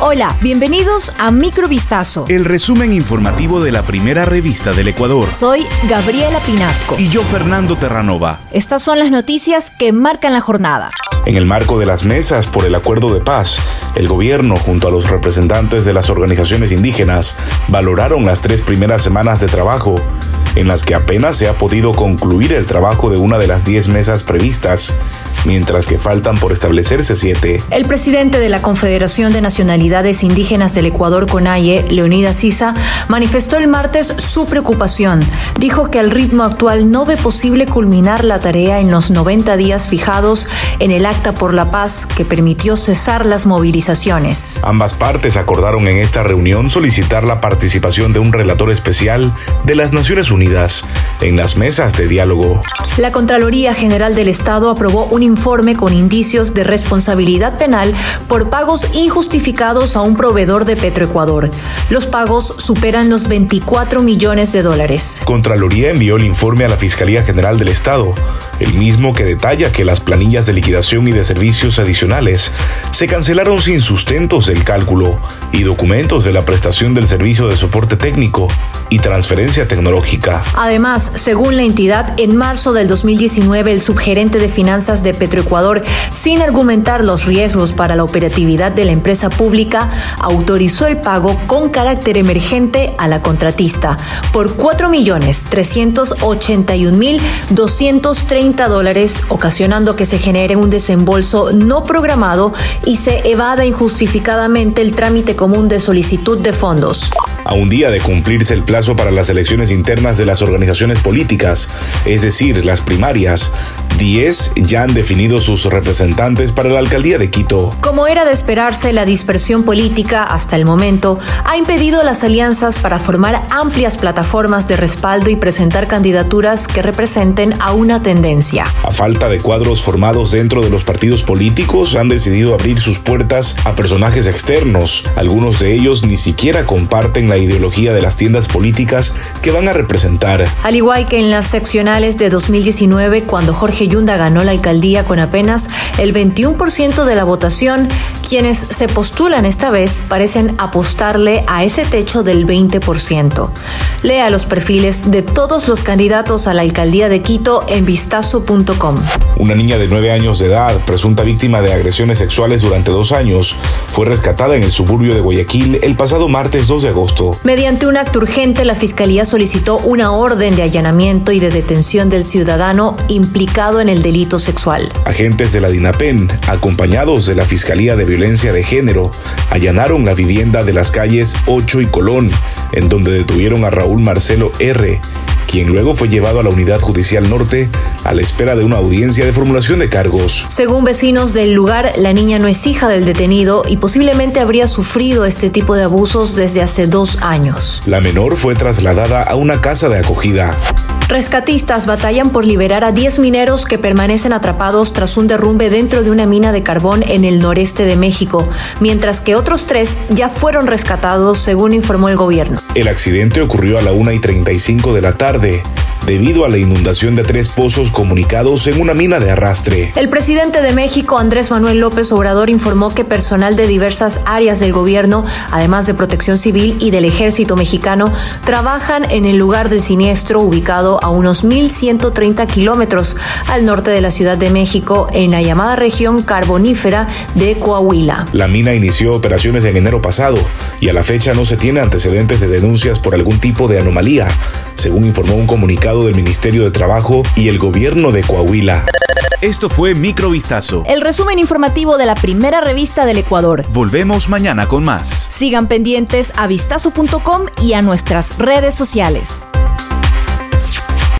Hola, bienvenidos a Microvistazo. El resumen informativo de la primera revista del Ecuador. Soy Gabriela Pinasco. Y yo, Fernando Terranova. Estas son las noticias que marcan la jornada. En el marco de las mesas por el acuerdo de paz, el gobierno, junto a los representantes de las organizaciones indígenas, valoraron las tres primeras semanas de trabajo en las que apenas se ha podido concluir el trabajo de una de las 10 mesas previstas, mientras que faltan por establecerse siete. El presidente de la Confederación de Nacionalidades Indígenas del Ecuador, CONAIE, Leonidas Sisa, manifestó el martes su preocupación. Dijo que al ritmo actual no ve posible culminar la tarea en los 90 días fijados en el Acta por la Paz que permitió cesar las movilizaciones. Ambas partes acordaron en esta reunión solicitar la participación de un relator especial de las Naciones Unidas en las mesas de diálogo. La Contraloría General del Estado aprobó un informe con indicios de responsabilidad penal por pagos injustificados a un proveedor de Petroecuador. Los pagos superan los 24 millones de dólares. Contraloría envió el informe a la Fiscalía General del Estado, el mismo que detalla que las planillas de liquidación y de servicios adicionales se cancelaron sin sustentos del cálculo y documentos de la prestación del servicio de soporte técnico y transferencia tecnológica. Además, según la entidad, en marzo del 2019 el subgerente de finanzas de Petroecuador, sin argumentar los riesgos para la operatividad de la empresa pública, autorizó el pago con carácter emergente a la contratista por 4.381.230 dólares, ocasionando que se genere un desembolso no programado y se evada injustificadamente el trámite común de solicitud de fondos. A un día de cumplirse el plazo para las elecciones internas de las organizaciones políticas, es decir, las primarias, 10 ya han definido sus representantes para la alcaldía de Quito. Como era de esperarse, la dispersión política hasta el momento ha impedido las alianzas para formar amplias plataformas de respaldo y presentar candidaturas que representen a una tendencia. A falta de cuadros formados dentro de los partidos políticos, han decidido abrir sus puertas a personajes externos. Algunos de ellos ni siquiera comparten la ideología de las tiendas políticas que van a representar. Al igual que en las seccionales de 2019, cuando Jorge Yunda ganó la alcaldía con apenas el 21% de la votación, quienes se postulan esta vez parecen apostarle a ese techo del 20%. Lea los perfiles de todos los candidatos a la alcaldía de Quito en vistazo.com. Una niña de 9 años de edad, presunta víctima de agresiones sexuales durante dos años, fue rescatada en el suburbio de Guayaquil el pasado martes 2 de agosto. Mediante un acto urgente, la Fiscalía solicitó una orden de allanamiento y de detención del ciudadano implicado en el delito sexual. Agentes de la DINAPEN, acompañados de la Fiscalía de Violencia de Género, allanaron la vivienda de las calles 8 y Colón, en donde detuvieron a Raúl Marcelo R., quien luego fue llevado a la Unidad Judicial Norte a la espera de una audiencia de formulación de cargos. Según vecinos del lugar, la niña no es hija del detenido y posiblemente habría sufrido este tipo de abusos desde hace dos años. La menor fue trasladada a una casa de acogida. Rescatistas batallan por liberar a 10 mineros que permanecen atrapados tras un derrumbe dentro de una mina de carbón en el noreste de México, mientras que otros tres ya fueron rescatados, según informó el gobierno. El accidente ocurrió a la 1 y 35 de la tarde debido a la inundación de tres pozos comunicados en una mina de arrastre. El presidente de México, Andrés Manuel López Obrador, informó que personal de diversas áreas del gobierno, además de protección civil y del ejército mexicano, trabajan en el lugar del siniestro ubicado a unos 1.130 kilómetros al norte de la Ciudad de México, en la llamada región carbonífera de Coahuila. La mina inició operaciones en enero pasado y a la fecha no se tiene antecedentes de denuncias por algún tipo de anomalía, según informó un comunicado del Ministerio de Trabajo y el gobierno de Coahuila. Esto fue Microvistazo. El resumen informativo de la primera revista del Ecuador. Volvemos mañana con más. Sigan pendientes a vistazo.com y a nuestras redes sociales.